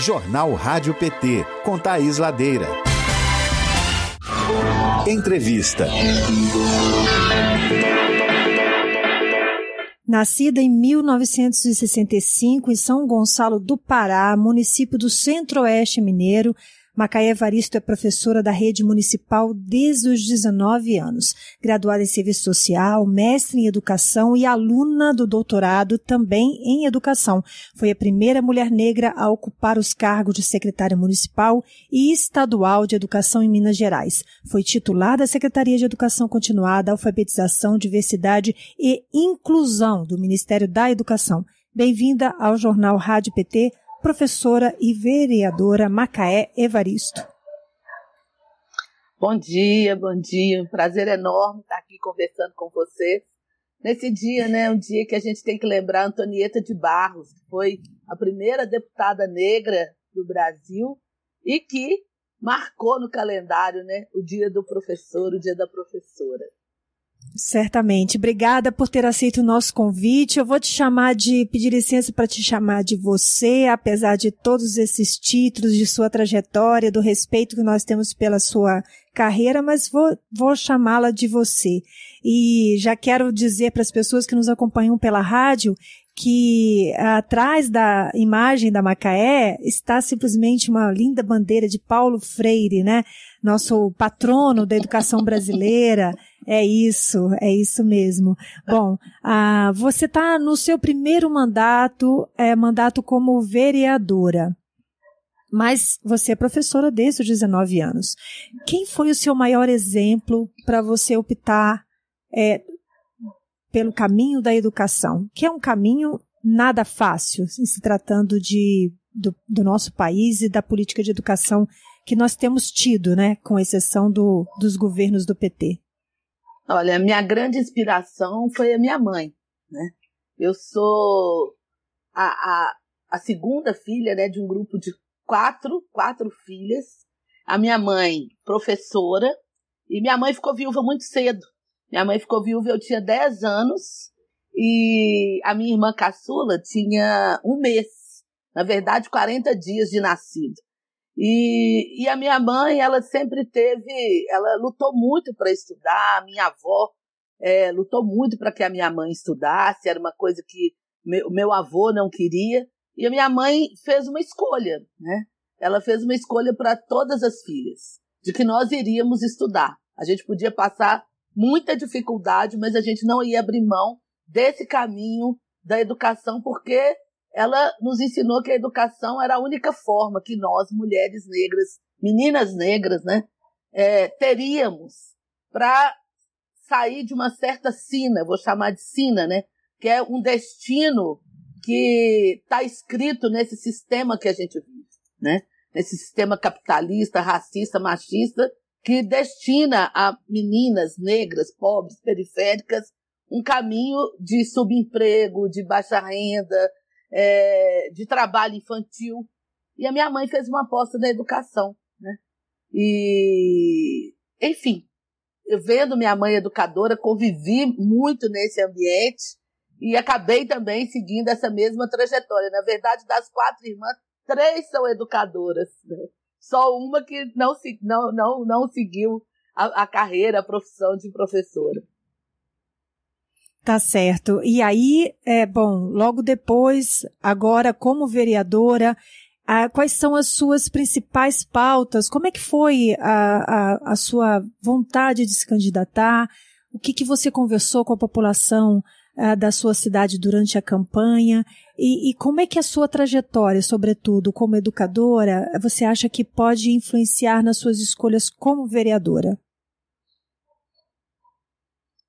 Jornal Rádio PT, com Thaís Ladeira. Entrevista. Nascida em 1965 em São Gonçalo do Pará, município do Centro-Oeste Mineiro, Macaé Evaristo é professora da rede municipal desde os 19 anos, graduada em serviço social, mestre em educação e aluna do doutorado também em educação. Foi a primeira mulher negra a ocupar os cargos de secretária municipal e estadual de educação em Minas Gerais. Foi titular da Secretaria de Educação Continuada, Alfabetização, Diversidade e Inclusão do Ministério da Educação. Bem-vinda ao Jornal Rádio PT professora e vereadora Macaé Evaristo. Bom dia, bom dia. Um prazer enorme estar aqui conversando com você. Nesse dia, né, um dia que a gente tem que lembrar Antonieta de Barros, que foi a primeira deputada negra do Brasil e que marcou no calendário, né, o dia do professor, o dia da professora. Certamente. Obrigada por ter aceito o nosso convite. Eu vou te chamar de, pedir licença para te chamar de você, apesar de todos esses títulos, de sua trajetória, do respeito que nós temos pela sua carreira, mas vou, vou chamá-la de você. E já quero dizer para as pessoas que nos acompanham pela rádio que atrás da imagem da Macaé está simplesmente uma linda bandeira de Paulo Freire, né? Nosso patrono da educação brasileira. É isso, é isso mesmo. Bom, ah, você está no seu primeiro mandato, é, mandato como vereadora. Mas você é professora desde os 19 anos. Quem foi o seu maior exemplo para você optar é, pelo caminho da educação, que é um caminho nada fácil, se tratando de, do, do nosso país e da política de educação que nós temos tido, né, com exceção do, dos governos do PT? Olha, a minha grande inspiração foi a minha mãe, né? Eu sou a, a, a segunda filha, né, de um grupo de quatro, quatro filhas. A minha mãe, professora, e minha mãe ficou viúva muito cedo. Minha mãe ficou viúva, eu tinha 10 anos e a minha irmã caçula tinha um mês, na verdade 40 dias de nascido. E, e a minha mãe, ela sempre teve, ela lutou muito para estudar, a minha avó é, lutou muito para que a minha mãe estudasse, era uma coisa que meu, meu avô não queria, e a minha mãe fez uma escolha, né? Ela fez uma escolha para todas as filhas, de que nós iríamos estudar. A gente podia passar muita dificuldade, mas a gente não ia abrir mão desse caminho da educação, porque ela nos ensinou que a educação era a única forma que nós, mulheres negras, meninas negras, né, é, teríamos para sair de uma certa sina, vou chamar de sina, né, que é um destino que está escrito nesse sistema que a gente vive, né, nesse sistema capitalista, racista, machista, que destina a meninas negras, pobres, periféricas, um caminho de subemprego, de baixa renda, é, de trabalho infantil. E a minha mãe fez uma aposta na educação, né? E, enfim, eu vendo minha mãe educadora, convivi muito nesse ambiente e acabei também seguindo essa mesma trajetória. Na verdade, das quatro irmãs, três são educadoras. Né? Só uma que não, não, não, não seguiu a, a carreira, a profissão de professora. Tá certo. E aí, é bom, logo depois, agora como vereadora, quais são as suas principais pautas? Como é que foi a, a, a sua vontade de se candidatar? O que, que você conversou com a população ah, da sua cidade durante a campanha? E, e, como é que a sua trajetória, sobretudo como educadora, você acha que pode influenciar nas suas escolhas como vereadora?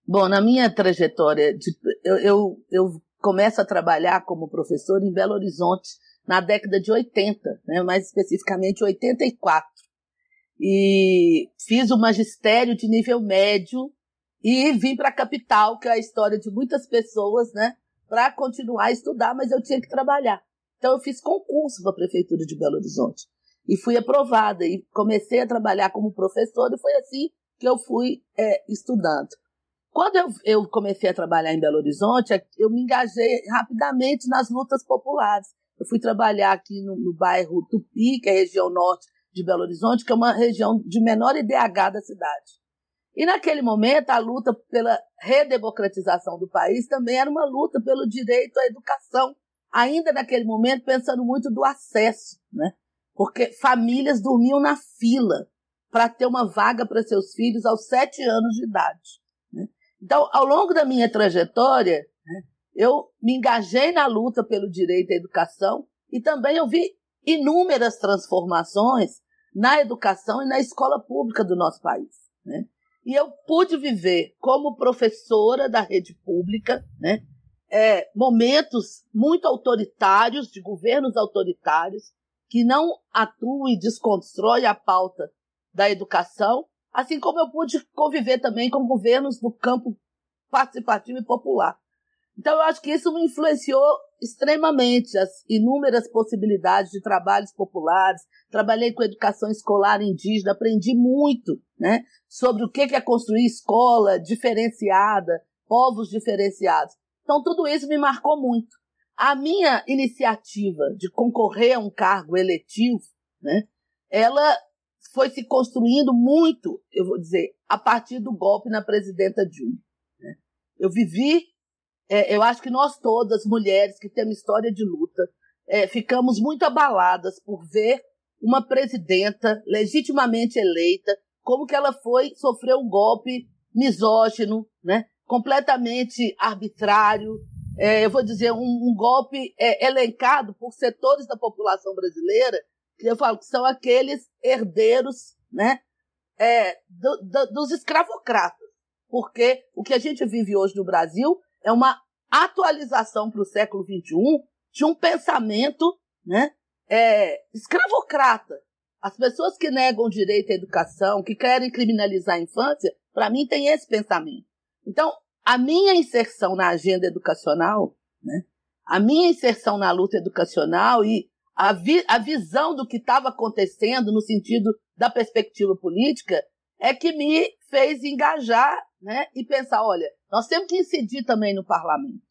Bom, na minha trajetória, de, eu, eu, eu começo a trabalhar como professor em Belo Horizonte na década de 80, né, mais especificamente 84. E fiz o magistério de nível médio e vim para a capital, que é a história de muitas pessoas, né? para continuar a estudar, mas eu tinha que trabalhar. Então eu fiz concurso para a prefeitura de Belo Horizonte e fui aprovada e comecei a trabalhar como professora e foi assim que eu fui é, estudando. Quando eu, eu comecei a trabalhar em Belo Horizonte, eu me engajei rapidamente nas lutas populares. Eu fui trabalhar aqui no, no bairro Tupi, que é a região norte de Belo Horizonte, que é uma região de menor IDH da cidade. E naquele momento, a luta pela redemocratização do país também era uma luta pelo direito à educação, ainda naquele momento pensando muito do acesso, né? Porque famílias dormiam na fila para ter uma vaga para seus filhos aos sete anos de idade. Né? Então, ao longo da minha trajetória, né, eu me engajei na luta pelo direito à educação e também eu vi inúmeras transformações na educação e na escola pública do nosso país. Né? E eu pude viver como professora da rede pública, né? É, momentos muito autoritários, de governos autoritários, que não atuam e desconstroem a pauta da educação, assim como eu pude conviver também com governos do campo participativo e popular. Então, eu acho que isso me influenciou extremamente as inúmeras possibilidades de trabalhos populares. Trabalhei com educação escolar indígena, aprendi muito né, sobre o que é construir escola diferenciada, povos diferenciados. Então, tudo isso me marcou muito. A minha iniciativa de concorrer a um cargo eletivo, né, ela foi se construindo muito, eu vou dizer, a partir do golpe na presidenta Dilma. Né. Eu vivi é, eu acho que nós todas, mulheres que temos história de luta, é, ficamos muito abaladas por ver uma presidenta legitimamente eleita, como que ela foi sofrer um golpe misógino, né? completamente arbitrário, é, eu vou dizer, um, um golpe é, elencado por setores da população brasileira, que eu falo que são aqueles herdeiros né, é, do, do, dos escravocratas. Porque o que a gente vive hoje no Brasil é uma atualização para o século XXI de um pensamento né, é, escravocrata. As pessoas que negam direito à educação, que querem criminalizar a infância, para mim tem esse pensamento. Então, a minha inserção na agenda educacional, né, a minha inserção na luta educacional e a, vi, a visão do que estava acontecendo no sentido da perspectiva política é que me fez engajar né, e pensar, olha, nós temos que incidir também no parlamento.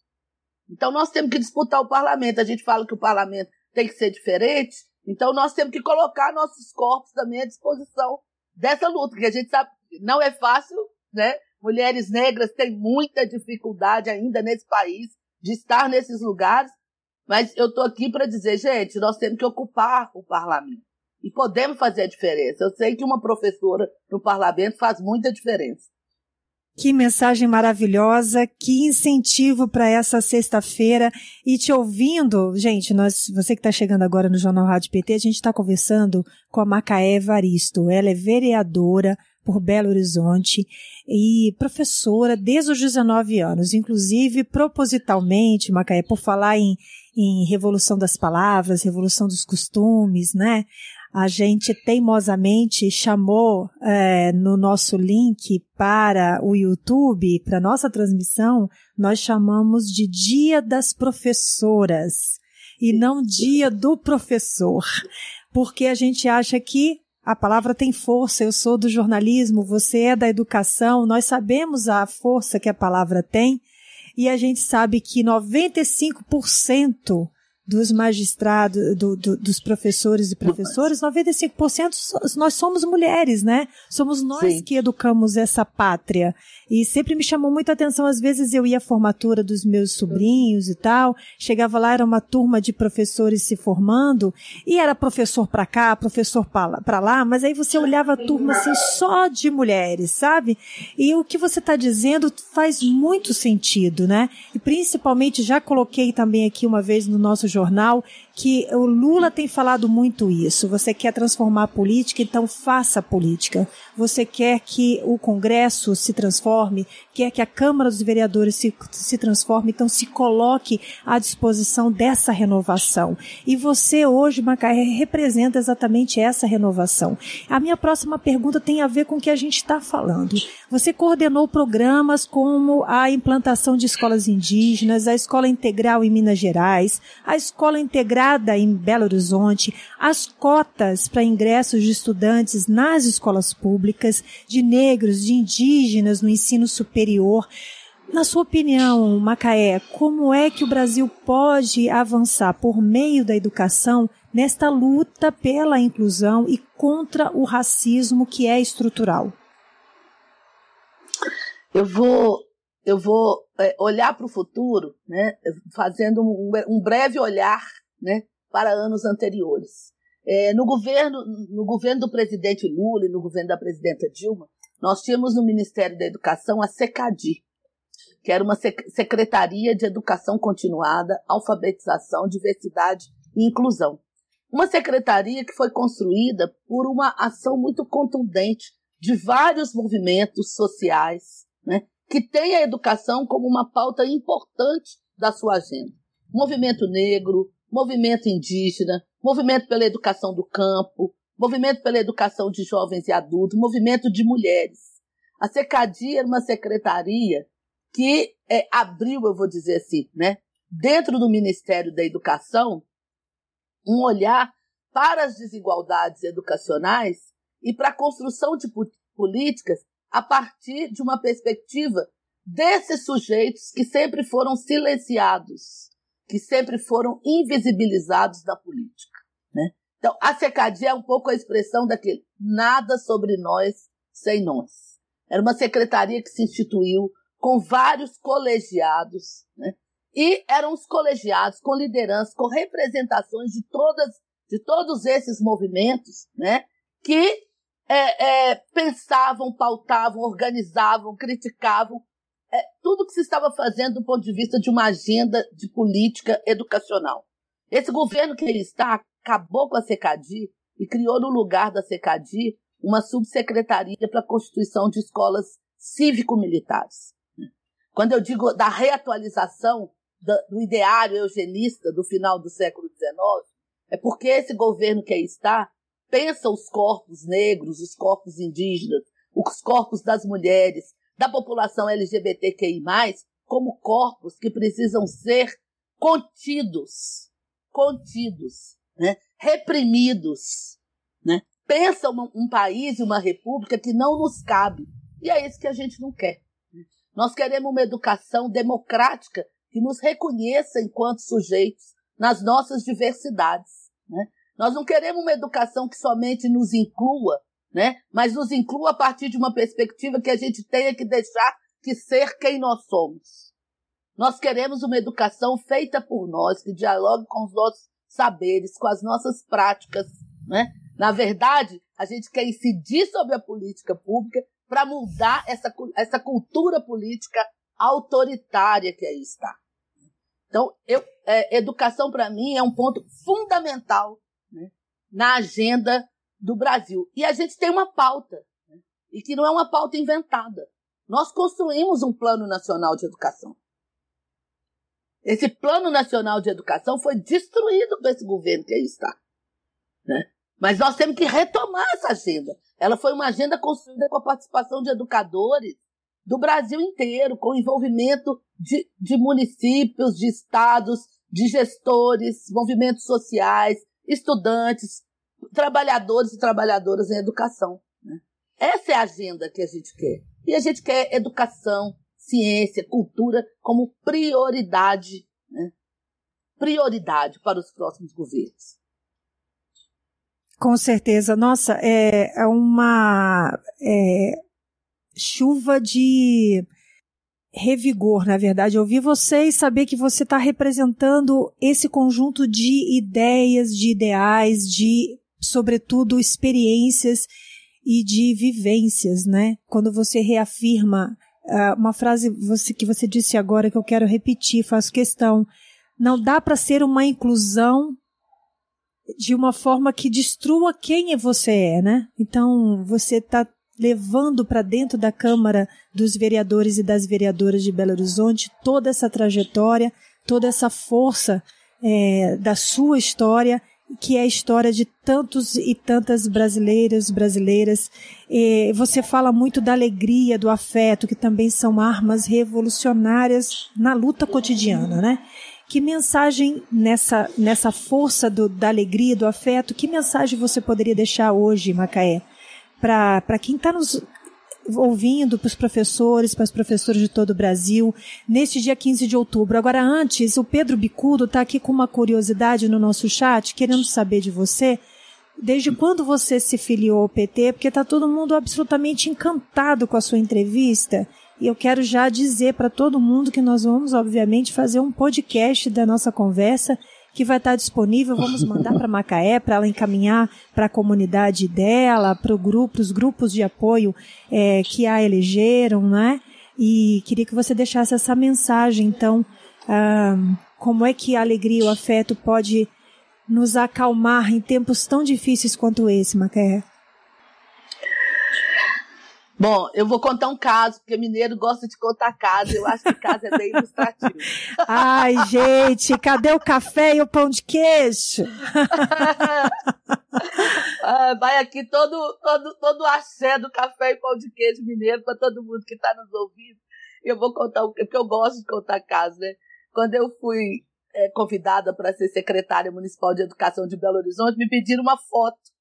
Então nós temos que disputar o parlamento. A gente fala que o parlamento tem que ser diferente, então nós temos que colocar nossos corpos também à disposição dessa luta, porque a gente sabe que não é fácil, né? Mulheres negras têm muita dificuldade ainda nesse país de estar nesses lugares, mas eu estou aqui para dizer, gente, nós temos que ocupar o parlamento. E podemos fazer a diferença. Eu sei que uma professora no parlamento faz muita diferença. Que mensagem maravilhosa, que incentivo para essa sexta-feira. E te ouvindo, gente, nós, você que está chegando agora no Jornal Rádio PT, a gente está conversando com a Macaé Varisto. Ela é vereadora por Belo Horizonte e professora desde os 19 anos, inclusive propositalmente, Macaé, por falar em, em revolução das palavras, revolução dos costumes, né? A gente teimosamente chamou é, no nosso link para o YouTube, para nossa transmissão, nós chamamos de Dia das Professoras e não Dia do Professor, porque a gente acha que a palavra tem força. Eu sou do jornalismo, você é da educação, nós sabemos a força que a palavra tem e a gente sabe que 95% dos magistrados, do, do, dos professores e professores, 95% nós somos mulheres, né? Somos nós Sim. que educamos essa pátria. E sempre me chamou muita atenção, às vezes eu ia à formatura dos meus sobrinhos e tal, chegava lá, era uma turma de professores se formando, e era professor para cá, professor para lá, mas aí você olhava a turma assim só de mulheres, sabe? E o que você está dizendo faz muito sentido, né? E principalmente, já coloquei também aqui uma vez no nosso jornal que o Lula tem falado muito isso. Você quer transformar a política, então faça a política. Você quer que o Congresso se transforme, quer que a Câmara dos Vereadores se, se transforme, então se coloque à disposição dessa renovação. E você hoje, Macaé, representa exatamente essa renovação. A minha próxima pergunta tem a ver com o que a gente está falando. Você coordenou programas como a implantação de escolas indígenas, a escola integral em Minas Gerais, a escola integrada em Belo Horizonte, as cotas para ingressos de estudantes nas escolas públicas, de negros, de indígenas no ensino superior. Na sua opinião, Macaé, como é que o Brasil pode avançar por meio da educação nesta luta pela inclusão e contra o racismo que é estrutural? Eu vou, eu vou olhar para o futuro, né, fazendo um, um, breve olhar, né, para anos anteriores. É, no governo, no governo do presidente Lula e no governo da presidenta Dilma, nós tínhamos no Ministério da Educação a SECADI, que era uma Secretaria de Educação Continuada, Alfabetização, Diversidade e Inclusão. Uma secretaria que foi construída por uma ação muito contundente de vários movimentos sociais, né, que tem a educação como uma pauta importante da sua agenda. Movimento negro, movimento indígena, movimento pela educação do campo, movimento pela educação de jovens e adultos, movimento de mulheres. A SECADI era uma secretaria que é, abriu, eu vou dizer assim, né, dentro do Ministério da Educação, um olhar para as desigualdades educacionais e para a construção de políticas a partir de uma perspectiva desses sujeitos que sempre foram silenciados, que sempre foram invisibilizados da política. Né? Então, a secadia é um pouco a expressão daquele nada sobre nós sem nós. Era uma secretaria que se instituiu com vários colegiados, né? E eram os colegiados com liderança, com representações de todas, de todos esses movimentos, né? Que é, é, pensavam, pautavam, organizavam, criticavam é, tudo que se estava fazendo do ponto de vista de uma agenda de política educacional. Esse governo que ele está acabou com a SECADI e criou no lugar da SECADI uma subsecretaria para a constituição de escolas cívico-militares. Quando eu digo da reatualização do ideário eugenista do final do século XIX, é porque esse governo que aí está pensa os corpos negros, os corpos indígenas, os corpos das mulheres, da população LGBTQI+, como corpos que precisam ser contidos, contidos, né? reprimidos. Né? Pensa um, um país e uma república que não nos cabe. E é isso que a gente não quer. Nós queremos uma educação democrática que nos reconheça enquanto sujeitos nas nossas diversidades. Né? Nós não queremos uma educação que somente nos inclua, né? mas nos inclua a partir de uma perspectiva que a gente tenha que deixar que ser quem nós somos. Nós queremos uma educação feita por nós, que dialogue com os nossos saberes, com as nossas práticas. Né? Na verdade, a gente quer incidir sobre a política pública para mudar essa, essa cultura política autoritária que aí está. Então, eu, é, educação para mim é um ponto fundamental na agenda do Brasil. E a gente tem uma pauta, né, e que não é uma pauta inventada. Nós construímos um plano nacional de educação. Esse plano nacional de educação foi destruído por esse governo que aí está. Né? Mas nós temos que retomar essa agenda. Ela foi uma agenda construída com a participação de educadores do Brasil inteiro, com envolvimento de, de municípios, de estados, de gestores, movimentos sociais, estudantes, trabalhadores e trabalhadoras em educação. Né? Essa é a agenda que a gente quer. E a gente quer educação, ciência, cultura como prioridade, né? prioridade para os próximos governos. Com certeza. Nossa, é, é uma é, chuva de revigor, na verdade. Ouvir você e saber que você está representando esse conjunto de ideias, de ideais, de, sobretudo, experiências e de vivências, né? Quando você reafirma uh, uma frase você, que você disse agora que eu quero repetir, faço questão. Não dá para ser uma inclusão de uma forma que destrua quem você é, né? Então, você está levando para dentro da Câmara dos Vereadores e das Vereadoras de Belo Horizonte toda essa trajetória, toda essa força é, da sua história, que é a história de tantos e tantas brasileiros, brasileiras. É, você fala muito da alegria, do afeto, que também são armas revolucionárias na luta cotidiana, né? Que mensagem nessa, nessa força do, da alegria, do afeto, que mensagem você poderia deixar hoje, Macaé, para quem está nos ouvindo para os professores, para os professores de todo o Brasil, neste dia 15 de outubro. Agora, antes, o Pedro Bicudo está aqui com uma curiosidade no nosso chat, querendo saber de você. Desde quando você se filiou ao PT? Porque está todo mundo absolutamente encantado com a sua entrevista. E eu quero já dizer para todo mundo que nós vamos, obviamente, fazer um podcast da nossa conversa que vai estar disponível. Vamos mandar para Macaé para ela encaminhar para a comunidade dela, para grupo, os grupos de apoio é, que a elegeram, né? E queria que você deixasse essa mensagem, então, ah, como é que a alegria e o afeto pode nos acalmar em tempos tão difíceis quanto esse, Macaé? Bom, eu vou contar um caso, porque mineiro gosta de contar caso. Eu acho que caso é bem ilustrativo. Ai, gente, cadê o café e o pão de queijo? ah, vai aqui todo, todo, todo o axé do café e pão de queijo mineiro para todo mundo que está nos ouvindo. Eu vou contar o que, porque eu gosto de contar casos, né? Quando eu fui é, convidada para ser secretária municipal de educação de Belo Horizonte, me pediram uma foto.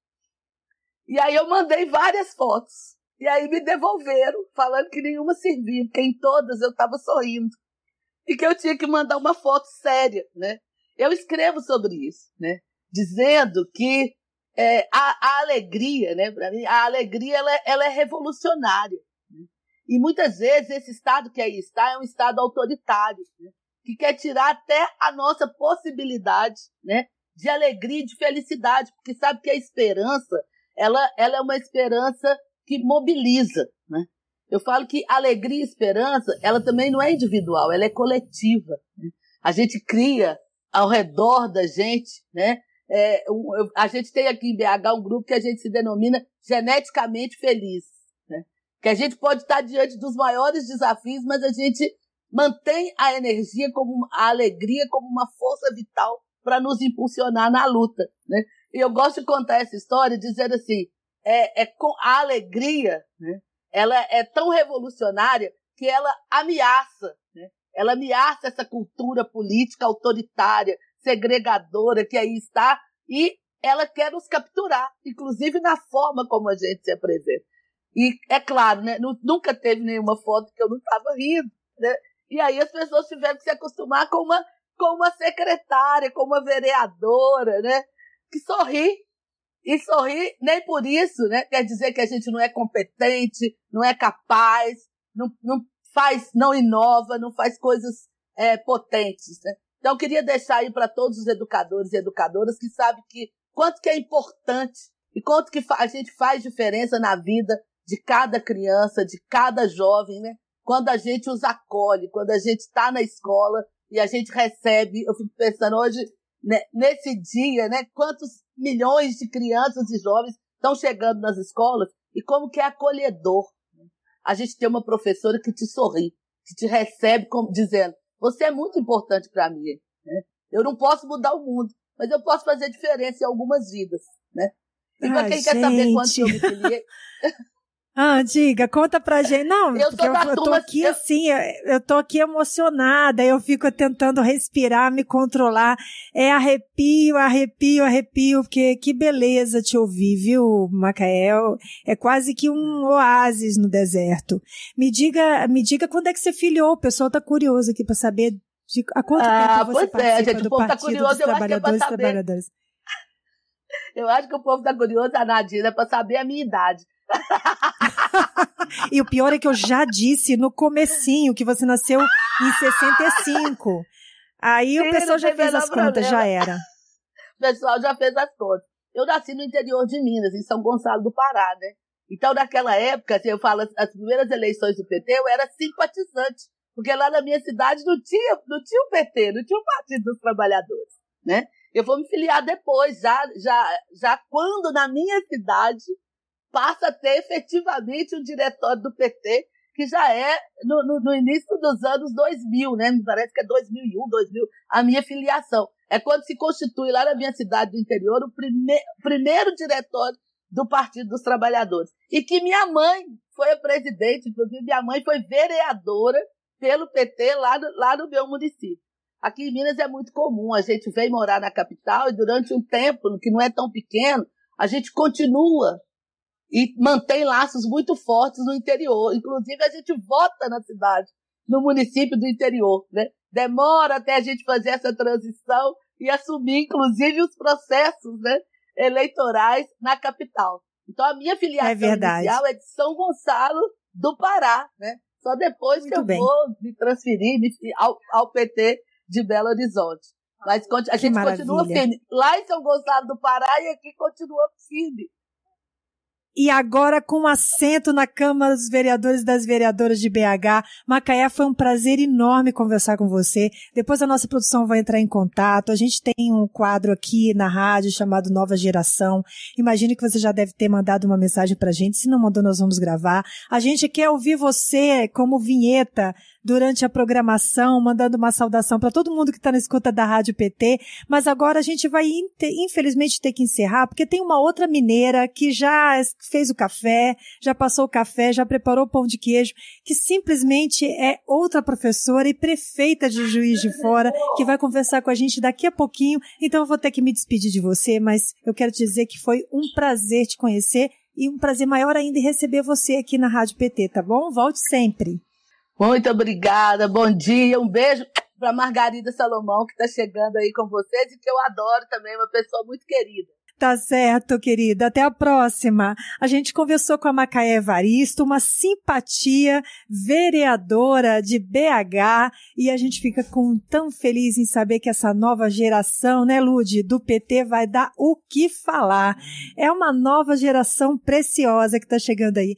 E aí eu mandei várias fotos. E aí me devolveram, falando que nenhuma servia, porque em todas eu estava sorrindo. E que eu tinha que mandar uma foto séria, né? Eu escrevo sobre isso, né? Dizendo que é, a, a, alegria, né? Para mim, a alegria ela, ela é revolucionária. Né? E muitas vezes esse Estado que aí está é um Estado autoritário, né? que quer tirar até a nossa possibilidade né? de alegria e de felicidade, porque sabe que a esperança ela, ela é uma esperança que mobiliza, né? Eu falo que alegria e esperança, ela também não é individual, ela é coletiva. Né? A gente cria ao redor da gente, né? É, um, a gente tem aqui em BH um grupo que a gente se denomina geneticamente feliz, né? Que a gente pode estar diante dos maiores desafios, mas a gente mantém a energia como a alegria como uma força vital para nos impulsionar na luta, né? E eu gosto de contar essa história dizendo assim, é, é com a alegria, né? ela é tão revolucionária que ela ameaça, né? ela ameaça essa cultura política autoritária, segregadora que aí está e ela quer nos capturar, inclusive na forma como a gente se apresenta. E é claro, né? Nunca teve nenhuma foto que eu não estava rindo, né? E aí as pessoas tiveram que se acostumar com uma, com uma secretária, com uma vereadora, né? Que sorri e sorrir, nem por isso, né? Quer dizer que a gente não é competente, não é capaz, não, não faz, não inova, não faz coisas é, potentes, né? Então, eu queria deixar aí para todos os educadores e educadoras que sabem que quanto que é importante e quanto que a gente faz diferença na vida de cada criança, de cada jovem, né? Quando a gente os acolhe, quando a gente está na escola e a gente recebe, eu fico pensando hoje, né, nesse dia, né, quantos milhões de crianças e jovens estão chegando nas escolas e como que é acolhedor. Né? A gente tem uma professora que te sorri, que te recebe como dizendo, você é muito importante para mim. Né? Eu não posso mudar o mundo, mas eu posso fazer diferença em algumas vidas. Né? E para quem gente. quer saber quanto eu me filiei... Ah, diga, conta pra gente. Não, eu, porque eu, eu tô aqui eu... assim, eu tô aqui emocionada, eu fico tentando respirar, me controlar. É arrepio, arrepio, arrepio, porque que beleza te ouvir, viu, Macael? É quase que um oásis no deserto. Me diga, me diga quando é que você filiou, o pessoal tá curioso aqui pra saber de, há quanto ah, tempo você pois é, gente, do o povo tá curioso, eu acho que é pra saber. Eu acho que o povo tá curioso, a Nadina, pra saber a minha idade e o pior é que eu já disse no comecinho que você nasceu em 65. Aí Sim, o pessoal já fez as contas, já era. O pessoal já fez as contas. Eu nasci no interior de Minas, em São Gonçalo do Pará, né? Então, naquela época, assim, eu falo, as primeiras eleições do PT, eu era simpatizante. Porque lá na minha cidade não tinha, não tinha o PT, não tinha o Partido dos Trabalhadores, né? Eu vou me filiar depois, já, já, já quando na minha cidade passa a ter efetivamente um diretório do PT, que já é no, no, no, início dos anos 2000, né? Me parece que é 2001, 2000, a minha filiação. É quando se constitui lá na minha cidade do interior o prime primeiro diretório do Partido dos Trabalhadores. E que minha mãe foi a presidente, inclusive minha mãe foi vereadora pelo PT lá no, lá no meu município. Aqui em Minas é muito comum, a gente vem morar na capital e durante um tempo, que não é tão pequeno, a gente continua e mantém laços muito fortes no interior. Inclusive, a gente vota na cidade, no município do interior, né? Demora até a gente fazer essa transição e assumir, inclusive, os processos né, eleitorais na capital. Então, a minha filiação é inicial é de São Gonçalo do Pará, né? Só depois Muito que eu bem. vou me transferir ao, ao PT de Belo Horizonte. Mas a gente continua firme. Lá em São Gonçalo do Pará e aqui continua firme e agora com assento na Câmara dos Vereadores e das Vereadoras de BH. Macaé, foi um prazer enorme conversar com você. Depois a nossa produção vai entrar em contato. A gente tem um quadro aqui na rádio chamado Nova Geração. Imagino que você já deve ter mandado uma mensagem pra gente. Se não mandou, nós vamos gravar. A gente quer ouvir você como vinheta durante a programação, mandando uma saudação para todo mundo que está na escuta da Rádio PT. Mas agora a gente vai, infelizmente, ter que encerrar, porque tem uma outra mineira que já fez o café, já passou o café, já preparou o pão de queijo, que simplesmente é outra professora e prefeita de Juiz de Fora, que vai conversar com a gente daqui a pouquinho. Então eu vou ter que me despedir de você, mas eu quero te dizer que foi um prazer te conhecer e um prazer maior ainda receber você aqui na Rádio PT, tá bom? Volte sempre. Muito obrigada, bom dia, um beijo para Margarida Salomão, que está chegando aí com vocês e que eu adoro também, uma pessoa muito querida. Tá certo, querida. Até a próxima. A gente conversou com a Macaé Evaristo, uma simpatia vereadora de BH, e a gente fica com tão feliz em saber que essa nova geração, né, Lude, do PT vai dar o que falar. É uma nova geração preciosa que está chegando aí.